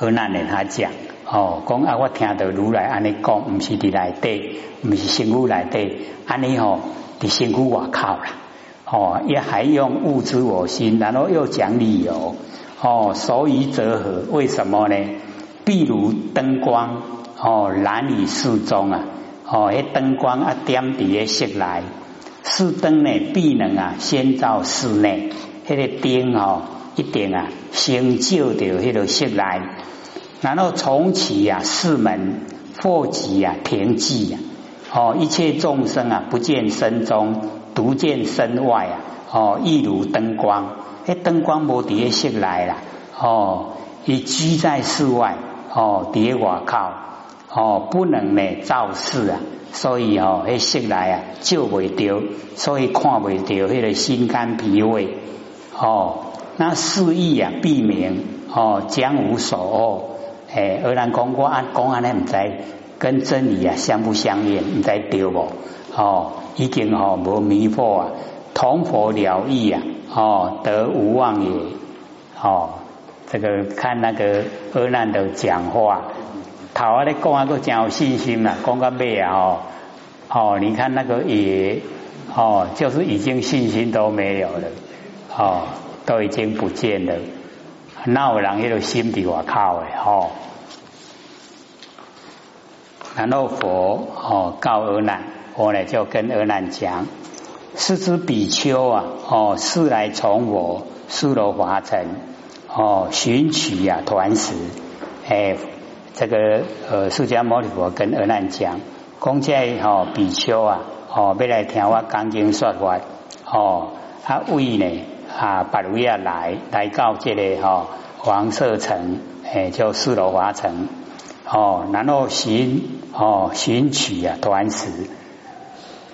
河南人他讲。哦，讲啊，我听到如来安尼讲，唔是伫内底，唔是身躯内底，安尼吼伫身躯外靠啦，哦，也还用物之我心，然后又讲理由，哦，所以则何？为什么呢？譬如灯光，哦，难以适中啊，哦，迄灯光啊点伫咧室内，室灯呢必能啊先照室内，迄个灯哦一定啊先照到迄个室内，然后重启啊四门，或即啊平寂啊，哦，一切众生啊不见身中，独见身外啊，哦，一如灯光，迄灯光无伫咧室内啦，哦，伊居在室外。哦，伫外靠哦，不能呢造事啊，所以哦，迄室内啊照未着，所以看未着迄个心肝脾胃。哦，那四意啊避免哦将无所恶。诶，而然讲我啊讲安尼唔知跟真理啊相不相应，唔知对无？哦，已经哦无迷惑啊，同佛了义啊，哦得无妄也，哦。这个看那个阿难的讲话，头啊咧讲啊个真有信心啦，讲到尾啊哦哦，你看那个也哦，就是已经信心都没有了哦，都已经不见了，那有人迄个心比我靠诶哦，然后佛哦告阿难，我呢就跟阿难讲，是之比丘啊哦，是来从我苏罗华城。哦，寻取呀，团食，哎，这个呃，释迦牟尼佛跟阿难讲，讲这哦，比丘啊，哦，要来听我讲经说法，哦，他为呢啊，白如亚来来到这个哈黄色城，哎，叫四罗华城，哦，然后寻哦寻取啊，团石，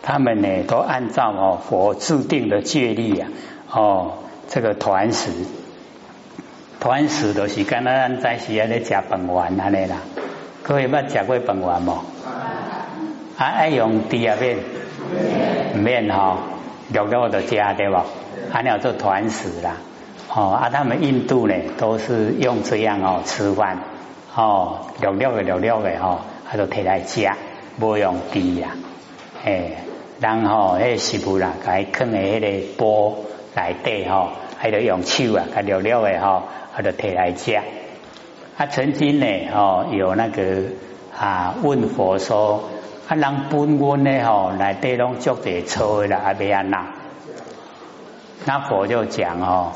他们呢都按照哦佛制定的戒律啊，哦，这个团石。团石都是干那咱在时啊咧食饭丸安尼啦，各位捌食过饭丸无？啊爱用猪啊面，面吼，肉肉的食对吧？还要做团食啦，哦啊他们印度呢都是用这样哦吃饭，哦肉肉的肉肉的哈，他都提来吃，不用猪呀，诶，然后迄食物啦，甲伊放喺迄个钵内底吼，还得用手啊，甲肉肉的哈。他就提来吃。啊曾经呢，哦，有那个啊，问佛说，啊，人本温呢，吼，来地拢做点错啦，阿别安那，那佛就讲哦，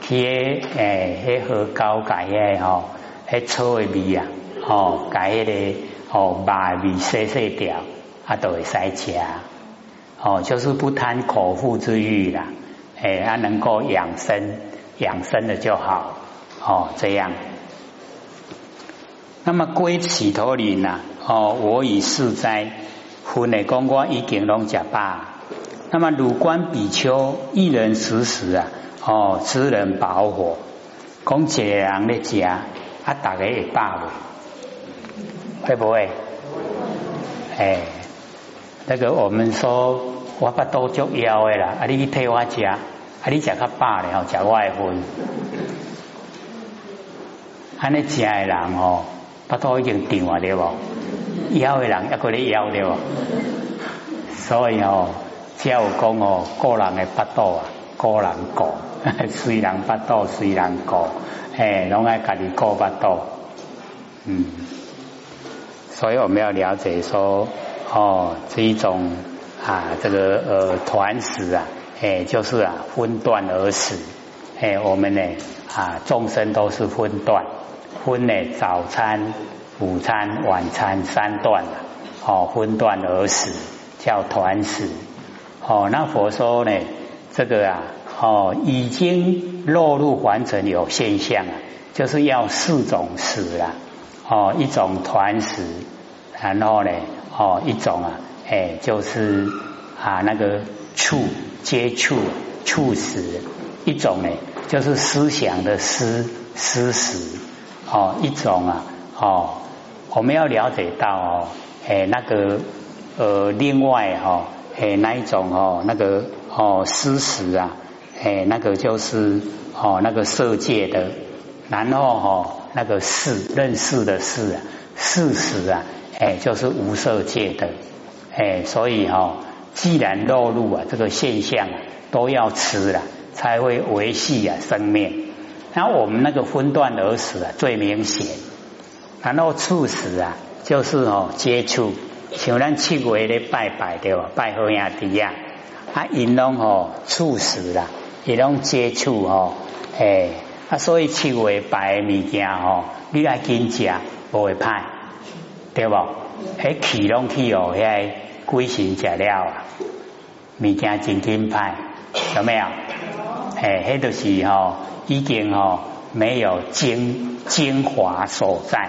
去诶，迄河高改诶，吼，迄错的味啊，吼，改迄个哦，把味洗洗掉，啊，都会使吃，哦，就是不贪口腹之欲啦，诶，啊，能够养生，养生的就好。哦，这样。那么归起头里呢？哦，我以是哉，分内公我已经拢食罢。那么汝观比丘一人食时啊，哦，吃人饱火，讲一个人咧食，啊，大家会饱不？会不会？哎，那个我们说我不多足腰的啦，啊，你去替我食，啊，你食较饱咧，吼，食我的份。安尼食的人哦，巴肚已经长啊，对不？腰的人一个咧腰对不？所以哦，只有讲哦，个人的巴肚啊，个人过，虽然巴肚虽然过，哎，拢爱家己过巴肚。嗯，所以我们要了解说，哦，这一种啊，这个呃团食啊，哎，就是啊分段而食，哎，我们呢啊众生都是分段。分呢早餐、午餐、晚餐三段哦，分段而食叫团食，哦，那佛说呢，这个啊，哦，已经落入凡尘有现象啊，就是要四种食啦，哦，一种团食，然后呢，哦，一种啊，哎，就是啊那个触接触触食，一种呢，就是思想的思思食。哦，一种啊，哦，我们要了解到哦，哎，那个呃，另外哈，哎，那一种哦，那个哦，施食啊，哎，那个就是哦，那个色界的然后哈那个事认识的事啊，事实啊，哎就是无色界的，哎所以哈既然落入啊这个现象都要吃了，才会维系啊生命。然后我们那个分段而死啊最明显，然后猝死啊就是哦接触，像咱七月咧拜拜对吧？拜好兄弟呀，啊因拢哦猝死啦，伊拢接触哦，哎啊所以七月拜物件哦，你爱紧食，不会歹，对不？迄气拢去哦，遐鬼神食了啊，物件真紧歹，有没有？哎，迄著是吼。已经哦没有精精华所在，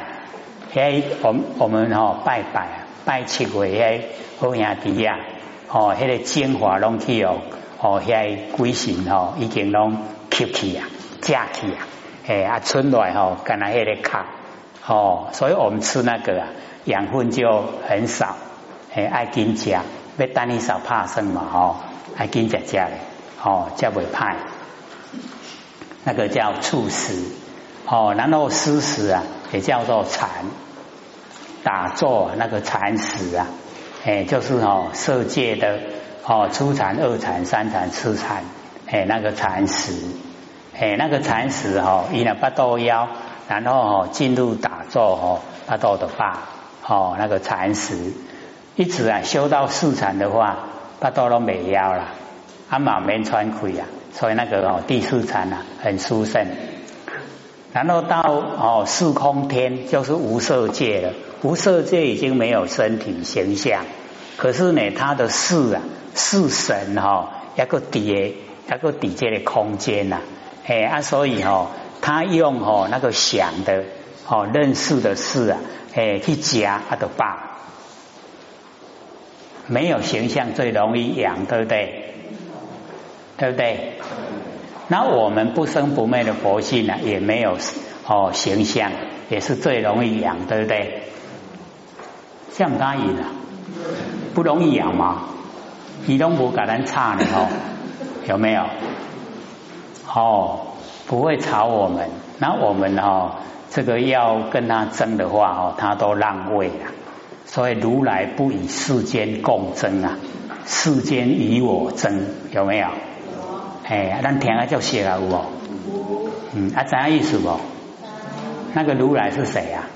嘿，我我们哦拜拜拜七月嘿好兄弟呀，哦，迄个精华拢去哦，哦，遐鬼神哦已经拢吸去啊，架去啊，哎啊，村内吼干那迄个卡，哦，所以我们吃那个啊养分就很少，哎，爱紧食，要等你少怕生嘛，哦，爱紧食食嘞，哦，才袂歹。那个叫猝死哦，然后失死啊，也叫做禅打坐那个禅死啊，哎，就是哦色界的哦初禅、二禅、三禅、四禅，哎，那个禅死，哎，那个禅死哦，依了八道腰，然后哦进入打坐哦八道的八哦那个禅死，一直啊修到四禅的话，八道都没腰了，阿马没穿盔啊。所以那个哦，第四禅啊，很殊胜。然后到哦，四空天就是无色界了。无色界已经没有身体形象，可是呢，他的事啊，事神哈，一个底一个底界的空间呐，哎啊，所以哈，他用哦那个想的哦认识的事啊，哎去加啊的把，没有形象最容易养，对不对？对不对？那我们不生不灭的佛性呢，也没有哦形象，也是最容易养，对不对？像他赢了，不容易养吗？你都不敢咱差的哦，有没有？哦，不会吵我们。那我们哦，这个要跟他争的话哦，他都让位了。所以如来不以世间共争啊，世间与我争，有没有？哎，咱听啊叫写啊有无？嗯，啊怎样意思不？那个如来是谁啊？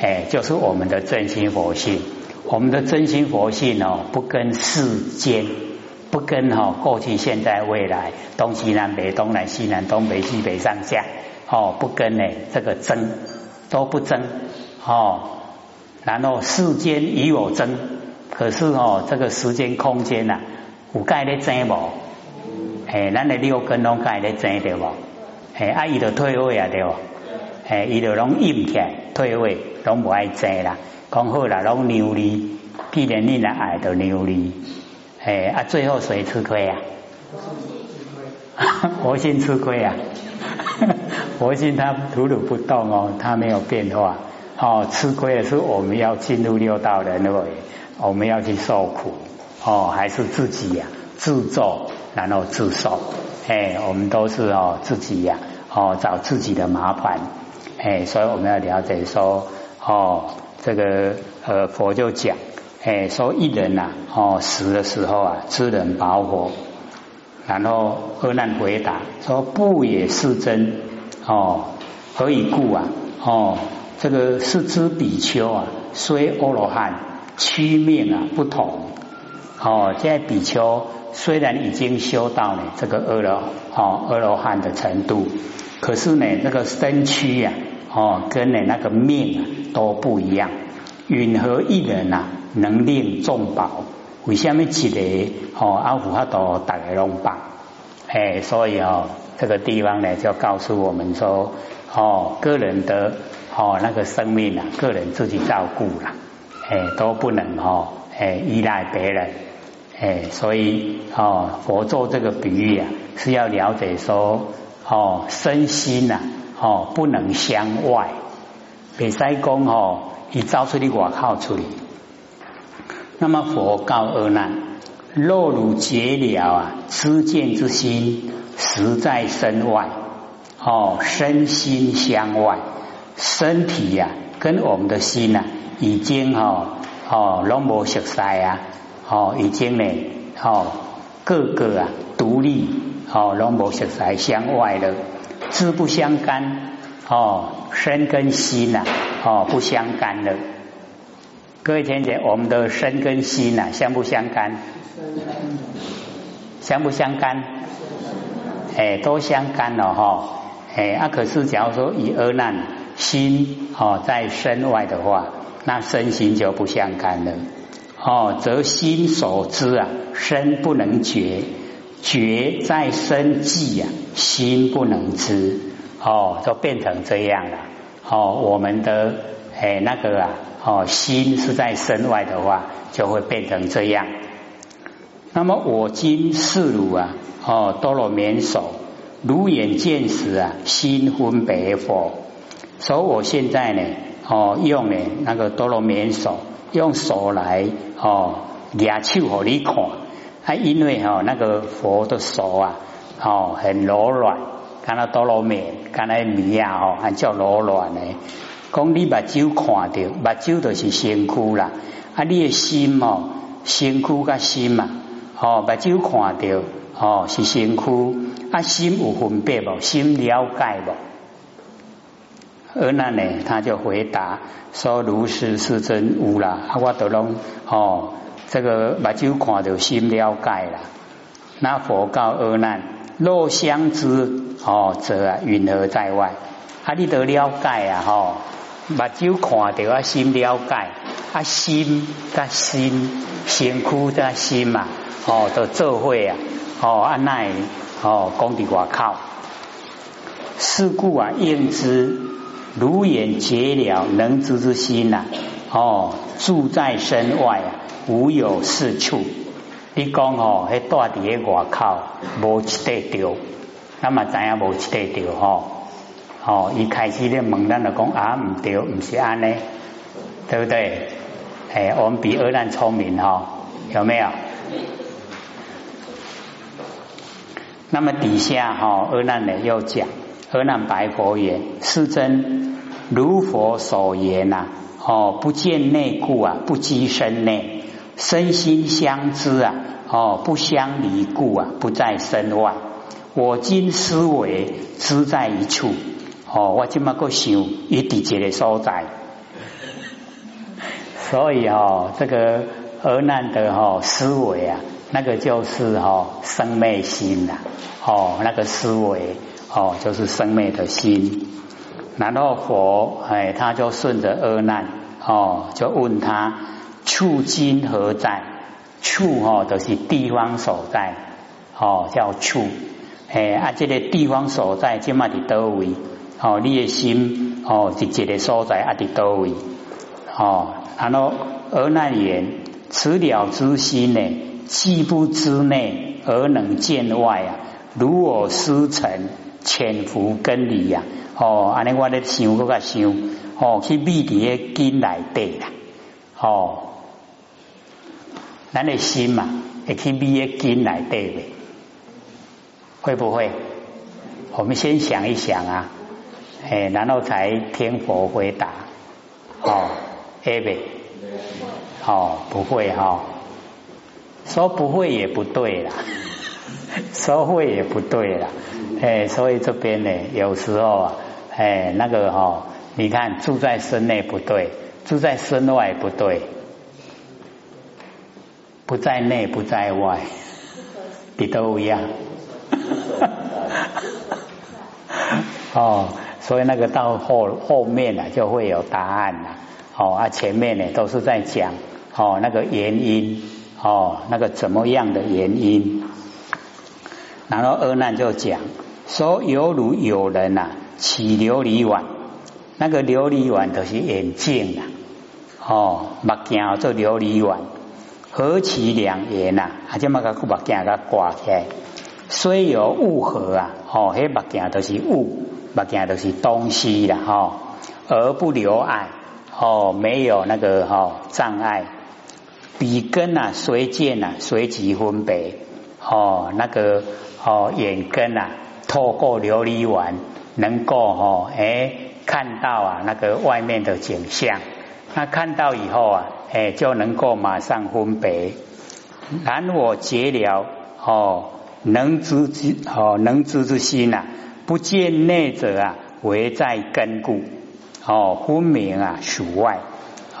哎，就是我们的真心佛性。我们的真心佛性哦，不跟世间，不跟哈过去、现在、未来，东西南北、东南西南、东北西北上下哦，不跟呢这个争都不争哦。然后世间与我争，可是哦，这个时间空间呐，有盖咧争无？哎，咱的六根拢开咧争对不？哎，啊，伊就退位啊对不？哎，伊就拢硬起来退位，拢不爱争啦。讲好啦，拢牛力，既然你来爱都牛力。哎，啊，最后谁吃亏啊？佛性吃亏啊！佛性它如如不动哦，它没有变化哦，吃亏的是我们要进入六道轮回，我们要去受苦哦，还是自己呀自作。然后自受，哎，我们都是哦自己呀，哦找自己的麻烦，哎，所以我们要了解说，哦，这个呃佛就讲，哎，说一人呐，哦死的时候啊，知人保火，然后阿难回答说不也是真，哦何以故啊？哦，这个是知比丘啊，虽阿罗汉，区命啊不同，哦，现在比丘。虽然已经修到了这个阿罗哦阿罗汉的程度，可是呢，这个身躯呀哦跟呢那个命啊都不一样。允和一人呐，能令众宝？为什么一个哦阿弥陀都大家拢棒？哎，所以哦这个地方呢就告诉我们说哦个人的哦那个生命啊，个人自己照顾了，哎都不能哦哎依赖别人。哎，所以哦，佛做这个比喻啊，是要了解说哦，身心呐哦不能相外。比塞公哦，一招出的外靠出去。那么佛告阿难：若汝结了啊知见之心，实在身外。哦，身心相外，身体呀跟我们的心呐，已经哦哦拢无熟悉啊，哦已经呢哦各个啊独立哦拢无熟悉相外了，志不相干哦，身跟心呐哦不相干了。各位姐姐，我们的身跟心呐相不相干？相不相干？哎，都相干了哈。哎，啊，可是假如说以恶难心哦在身外的话，那身心就不相干了。哦，则心所知啊，身不能觉，觉在身际啊，心不能知。哦，就变成这样了。哦，我们的哎那个啊，哦心是在身外的话，就会变成这样。那么我今是汝啊，哦多罗绵手。如眼见时啊，心分别佛。所以我现在呢，哦，用呢那个多罗绵手，用手来哦，俩手和你看。啊，因为哈那个佛的手啊，哦，很柔软，看那多罗绵，看那米啊，哦，还叫柔软呢。讲你把酒看到，把酒就是身躯啦。啊，你的心哦，身躯甲心嘛，哦，把酒看到，哦，是身躯。啊，心有分别不？心了解不？而那呢，他就回答说：“如是是真无啦。”啊，我都拢哦，这个目睭看到心了解了。那佛告阿难：若相知哦，则啊云何在外？啊，你得了解啊！吼，目睭看到啊，心了解啊，心甲心，辛苦甲心嘛，哦，都做会啊，哦，安奈。哦，功底外靠，是故啊，应知如眼结了能知之心呐。哦，住在身外啊，无有是处。你讲哦，迄大伫咧外靠，无一块着，那么知影无一块着吼？哦，一开始咧问咱就讲啊，唔对，唔是安尼，对不对？哎，我们比二难聪明哈，有没有？那么底下哈，二难呢又讲，二难白佛言：世尊，如佛所言呐，哦，不见内故啊，不积身内，身心相知啊，哦，不相离故啊，不在身外。我今思维知在一处，哦，我今嘛个想一地一个所在。所以哦，这个阿难的哦思维啊。那个就是哈生昧心呐，哦，那个思维哦，就是生昧的心。然后佛哎，他就顺着阿难哦，就问他处今何在？处哦，都是地方所在哦，叫处。哎啊，这个地方所在，即嘛伫多位？哦，你的心哦，是这个所在啊，伫多位？哦，然后阿难言：此了之心呢？既不知内而能见外啊，如我思尘潜伏根里呀，哦，安尼我咧想嗰个想，哦，去秘伫嘅根内底啦，哦，咱的心嘛，会去秘喺根内底未，会不会？我们先想一想啊，哎，然后才听佛回答，哦，会未？哦，不会哈。说不会也不对啦，说会也不对啦，哎，所以这边呢，有时候啊，哎，那个哈，你看住在身内不对，住在身外不对，不在内不在外，你都一样，哦，所以那个到后后面呢就会有答案了，哦，啊，前面呢都是在讲哦那个原因。哦，那个怎么样的原因？然后阿难就讲说，犹如有人呐起琉璃碗，那个琉璃碗都是眼镜啊，哦，目镜做琉璃碗，何其两眼呐！啊，这么个目镜个挂起来，虽有物合啊，哦，迄目镜都是物，目镜都是东西啦，哈，而不留碍，哦，没有那个哈障碍。笔根啊，随见啊，随即分别哦，那个哦眼根啊，透过琉璃丸能够哈哎看到啊那个外面的景象，那看到以后啊哎就能够马上分别。然我结了哦能知之哦能知之心呐，不见内者啊唯在根故哦分明啊属外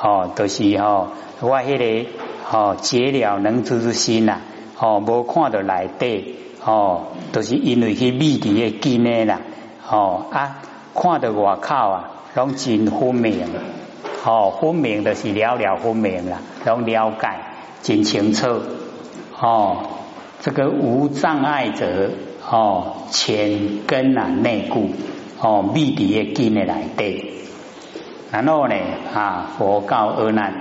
哦都是哦我迄个哦结了能知之心呐哦无看到内底哦都是因为去密伫嘅根呢啦哦啊看到外口啊拢真分明哦分明就是了了分明啦拢了解真清楚哦这个无障碍者哦前根啊内固哦密伫嘅根嘅内底。然后呢啊佛告阿难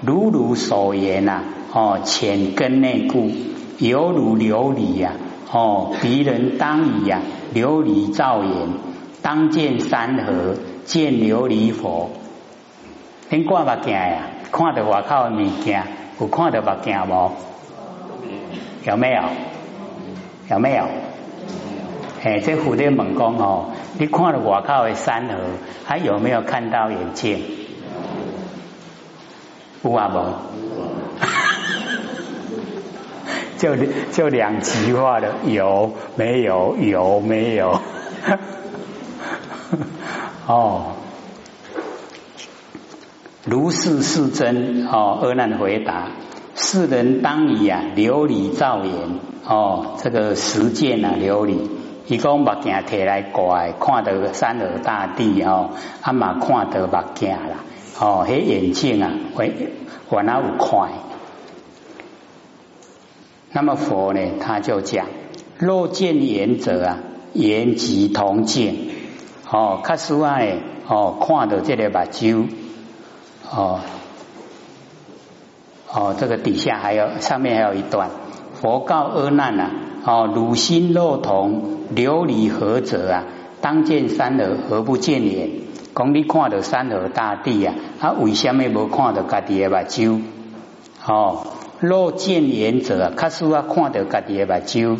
如如所言呐哦前根内固犹如琉璃呀哦敌人当以呀琉璃照眼当见山河见琉璃佛恁挂目镜呀看到外口的物件有看到目镜无？有没有？有没有？哎这蝴蝶猛攻哦你看到外口的山河还有没有看到眼镜有啊无？就就两极化的有没有有没有 哦，如是是真哦。阿难回答：世人当以啊琉璃照眼哦，这个实践啊琉璃，伊讲目镜摕来挂，看到山河大地哦，啊嘛看到目镜啦哦，迄眼镜啊会原来有看。那么佛呢，他就讲：若见言者啊，言即同见。哦，卡斯啊，哦，看到这个目睭，哦，哦，这个底下还有，上面还有一段。佛告阿难啊，哦，汝心若同，琉璃何者啊？当见山河，何不见眼？讲你看到山河大地啊，啊，为什么无看到家己的目睭？哦。若见眼者啊，卡斯啊看到家己的目睭，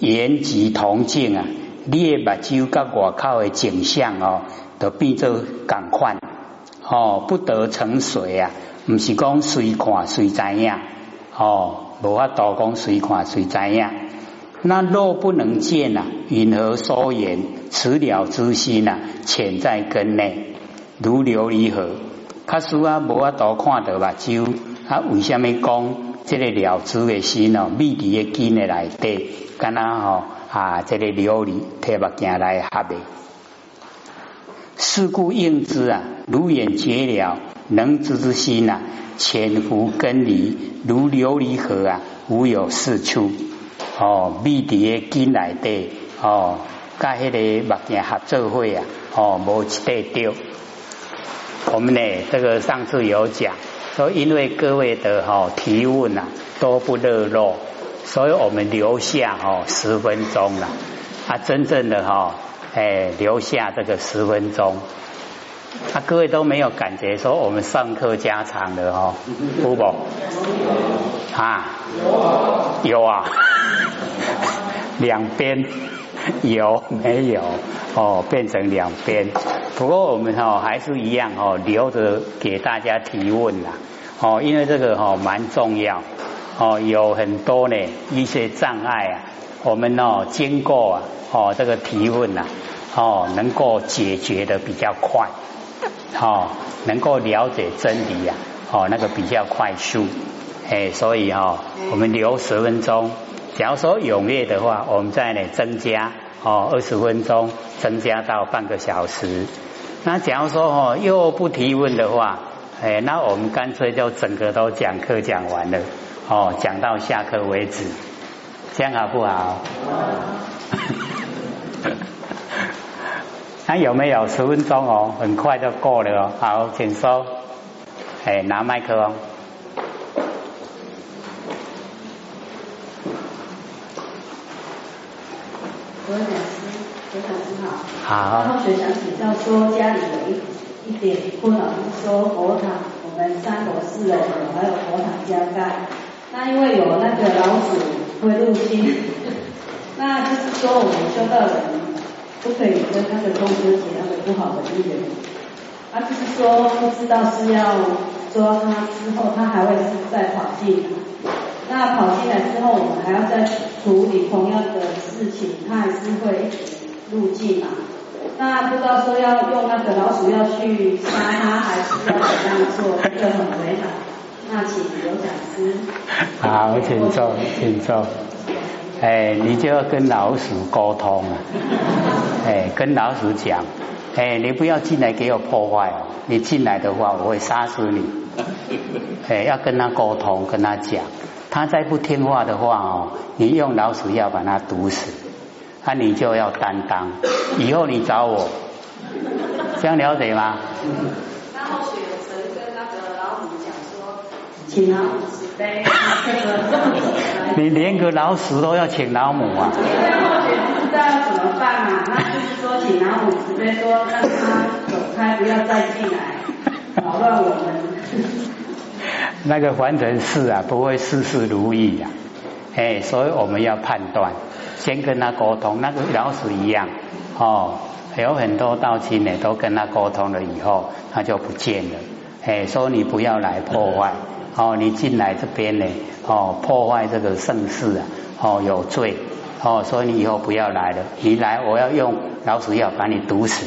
眼即同境啊，你的目睭甲外口的景象哦，都变做共款哦，不得成水啊，唔是讲随看随知影哦，无法度讲随看随知影。那若不能见啊，云何说言？此了之心啊，潜在根内，如琉璃河。卡斯啊，无法度看到目睭，啊，为什么讲？这个了知的心哦，密伫的根的内底，敢若吼啊，这个琉璃摕目镜来合的。是故应知啊，如眼结了能知之心呐，潜伏根离，如琉璃河啊，无有是处。哦，密伫的根内底哦，甲迄个目镜合作会啊，哦，无一块丢。我们呢，这个上次有讲。说因为各位的哈提问呐都不热络，所以我们留下哈十分钟了啊，真正的哈哎留下这个十分钟，啊各位都没有感觉说我们上课加长了哈，不不？啊有啊。两边。有没有？哦变成两边，不过我们哈还是一样哦留着给大家提问啦。哦，因为这个哈蛮重要哦，有很多呢一些障碍啊，我们哦经过啊哦这个提问呐哦能够解决的比较快哦，能够了解真理呀哦那个比较快速哎，所以哈我们留十分钟，假如说踊跃的话，我们再呢增加哦二十分钟，增加到半个小时。那假如说哦又不提问的话。哎，那我们干脆就整个都讲课讲完了，哦，讲到下课为止，这样好不好？那有没有十分钟哦？很快就过了哦。好，请说。哎，拿麦克风。何老师，何老师好。好。然后学长请教说，家里有一。一点困扰是说佛堂，我们三楼四楼还有佛堂加盖，那因为有那个老鼠会入侵，那就是说我们修道人不可以跟那个公司结那个不好的姻缘。他就是说不知道是要抓他之后，他还会再跑进来。那跑进来之后，我们还要再处理同样的事情，他还是会入境嘛。那不知道说要用那个老鼠药去杀它，还是要怎样做？这个很为难。那请刘讲师。好，请坐，请坐。哎，你就要跟老鼠沟通啊！哎，跟老鼠讲，哎，你不要进来给我破坏哦！你进来的话，我会杀死你。哎，要跟他沟通，跟他讲，他再不听话的话哦，你用老鼠药把他毒死，那你就要担当。以后你找我，这样了解吗？然后雪神跟那个老虎讲说，请老虎慈悲，你连个老鼠都要请老母啊？因为后雪不知道要怎么办啊，那就是说请老母慈悲说让他走开，不要再进来 扰乱我们。那个凡尘事啊，不会事事如意呀，哎，所以我们要判断，先跟他沟通。那个老鼠一样哦，有很多道亲呢，都跟他沟通了以后，他就不见了。哎，说你不要来破坏哦，你进来这边呢哦，破坏这个盛世啊哦，有罪哦，所以你以后不要来了。你来，我要用老鼠药把你毒死。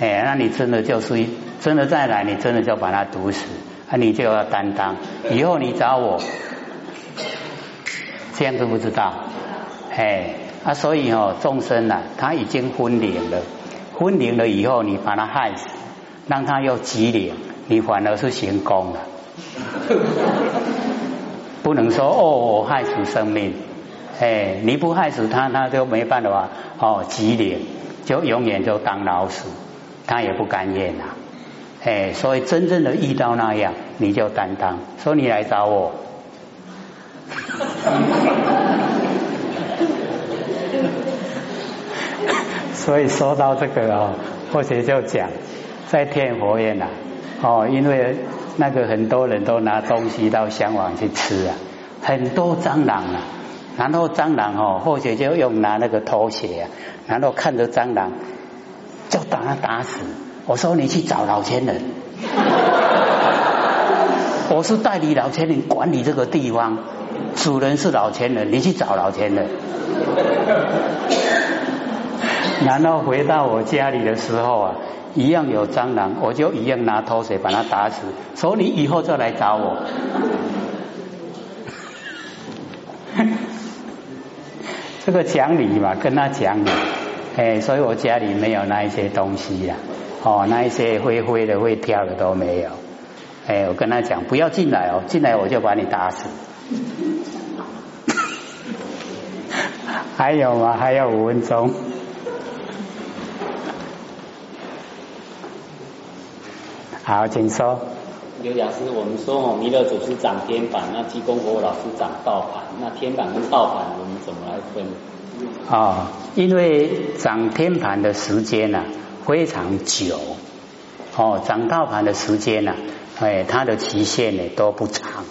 哎，那你真的就是真的再来，你真的就把它毒死。啊，你就要担当，以后你找我，这样知不知道？哎，啊，所以哦，众生呐，他已经昏灵了，昏灵了以后，你把他害死，让他又急灵，你反而是行功了。不能说哦，我害死生命，哎，你不害死他，他就没办法哦，急灵就永远就当老鼠，他也不甘愿呐。哎，所以真正的遇到那样，你就担当。说你来找我，所以说到这个哦，或许就讲在天佛院呐，哦，因为那个很多人都拿东西到香网去吃啊，很多蟑螂啊，然后蟑螂哦，或许就用拿那个拖鞋啊，然后看着蟑螂就把它打死。我说你去找老千人，我是代理老千人管理这个地方，主人是老千人，你去找老千人。然后回到我家里的时候啊，一样有蟑螂，我就一样拿拖水把它打死。说你以后再来找我，这个讲理嘛，跟他讲理，哎，所以我家里没有那一些东西呀。哦，那一些灰灰的、会跳的都没有。哎，我跟他讲，不要进来哦，进来我就把你打死。还有吗？还有五分钟。好，请说。刘老师，我们说哦，弥勒祖师掌天板，那济公佛老师掌道盘，那天板跟道盘我们怎么来分？啊，因为掌天盘的时间呢？非常久哦，涨道盘的时间呢，哎，它的期限呢都不长，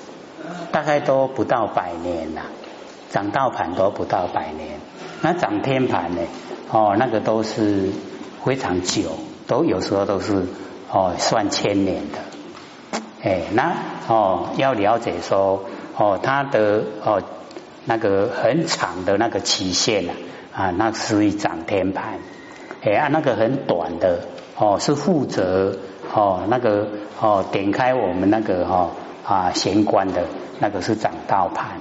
大概都不到百年呐，涨道盘都不到百年，那涨天盘呢，哦，那个都是非常久，都有时候都是哦算千年的，哎，那哦要了解说哦它的哦那个很长的那个期限啊，啊，那是一涨天盘。哎啊，那个很短的哦，是负责哦那个哦点开我们那个哈啊玄关的那个是掌道盘。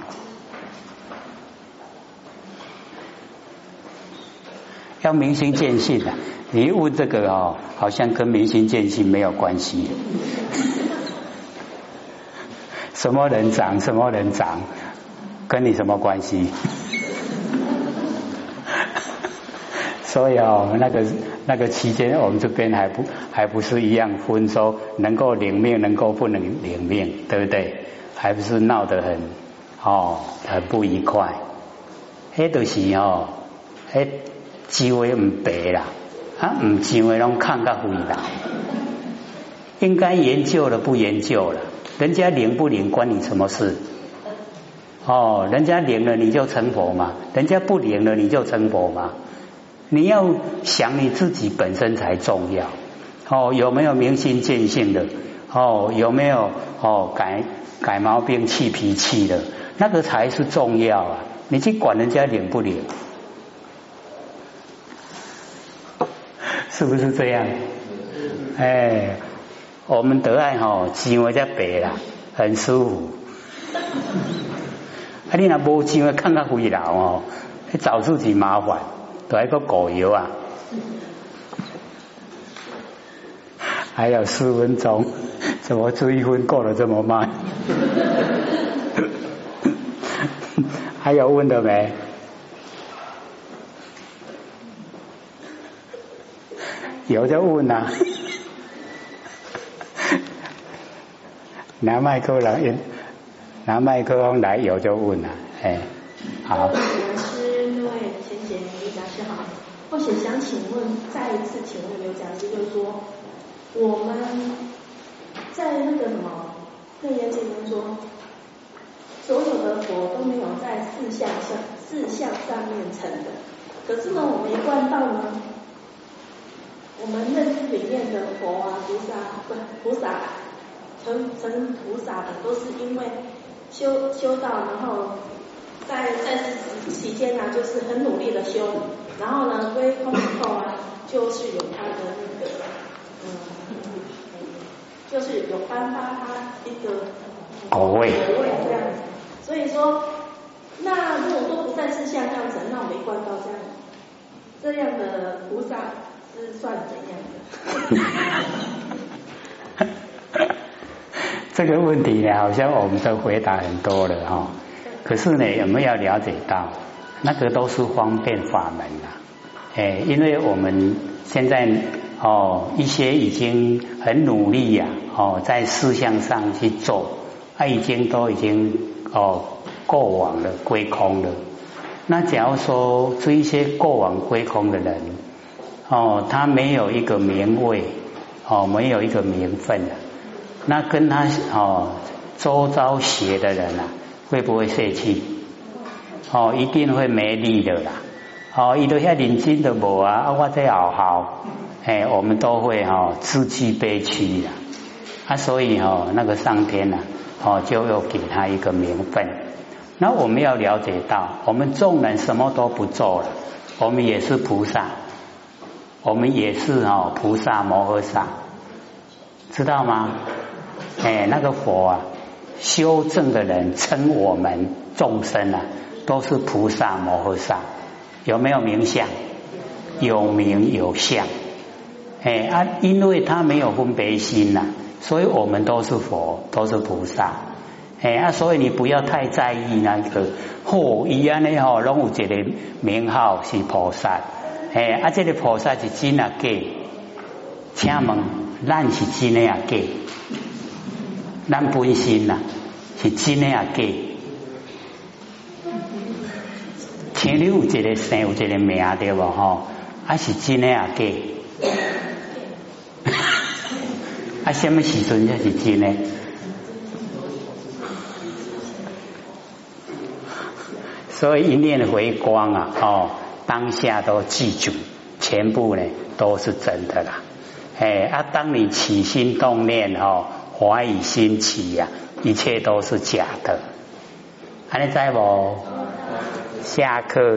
要明心见性的，你问这个哦，好像跟明心见性没有关系。什么人长，什么人长，跟你什么关系？所以哦，那个那个期间，我们这边还不还不是一样分说能够领命，能够不能领命，对不对？还不是闹得很哦，很不愉快。迄都是哦，迄机会唔白啦，啊唔机会拢看个回答。应该研究了不研究了，人家灵不灵关你什么事？哦，人家灵了你就成佛嘛，人家不灵了你就成佛嘛。你要想你自己本身才重要。哦，有没有明心见性的？哦，有没有哦改改毛病、气脾气的？那个才是重要啊！你去管人家灵不灵？是不是这样？哎，我们得爱哈，钱我在白啦，很舒服。啊，你那无钱，看看回老哦，找自己麻烦，都一个狗油啊！还有四分钟，怎么追分过得这么慢？还有问的没？有就问呐，拿麦克来，拿麦克风来，有就问呐，哎，好。老师，各位贤姐、刘讲师好，或许想请问，再一次请问刘讲师，就是说，我们在那个什么《楞严经》里面说，所有的佛都没有在四相上四相上面成的，可是呢，我们一贯道呢？我们认知里面的佛啊、菩萨，不菩萨成成菩萨的，都是因为修修道，然后在在期间呢，就是很努力的修，然后呢归空以后啊，就是有他的那个嗯，就是有颁发他一个果位这样子。所以说，那如果都不再是像这样子，那我们一贯道这样这样的菩萨。是算怎样？这个问题呢，好像我们都回答很多了哈。可是呢，有没有了解到，那个都是方便法门啊？哎，因为我们现在哦，一些已经很努力呀，哦，在思想上去做，他已经都已经哦过往了，归空了。那假如说这一些过往归空的人，哦，他没有一个名位，哦，没有一个名分的，那跟他哦周遭学的人啊，会不会泄气？哦，一定会没力的啦。哦，伊都遐认真的无啊，啊，我在好好，哎，我们都会哦自己悲屈的。啊，所以哦，那个上天呢，哦，就要给他一个名分。那我们要了解到，我们众人什么都不做了，我们也是菩萨。我们也是哦，菩萨摩诃萨，知道吗？哎，那个佛啊，修正的人称我们众生啊，都是菩萨摩诃萨，有没有名相？有名有相。哎啊，因为他没有分别心呐，所以我们都是佛，都是菩萨。哎啊，所以你不要太在意那个，嚯，伊安尼吼，拢有一个名号是菩萨。哎，啊，这个菩萨是真啊假？请问，咱是真的啊假？咱本身呐是真的啊假？请你有一个姓，有一个名对不？吼，啊是真的啊假？啊，什么时阵才是真的？所以一念回光啊，哦。当下都记住，全部呢都是真的啦。哎啊，当你起心动念哦，怀疑心起呀，一切都是假的。还你在不？下课。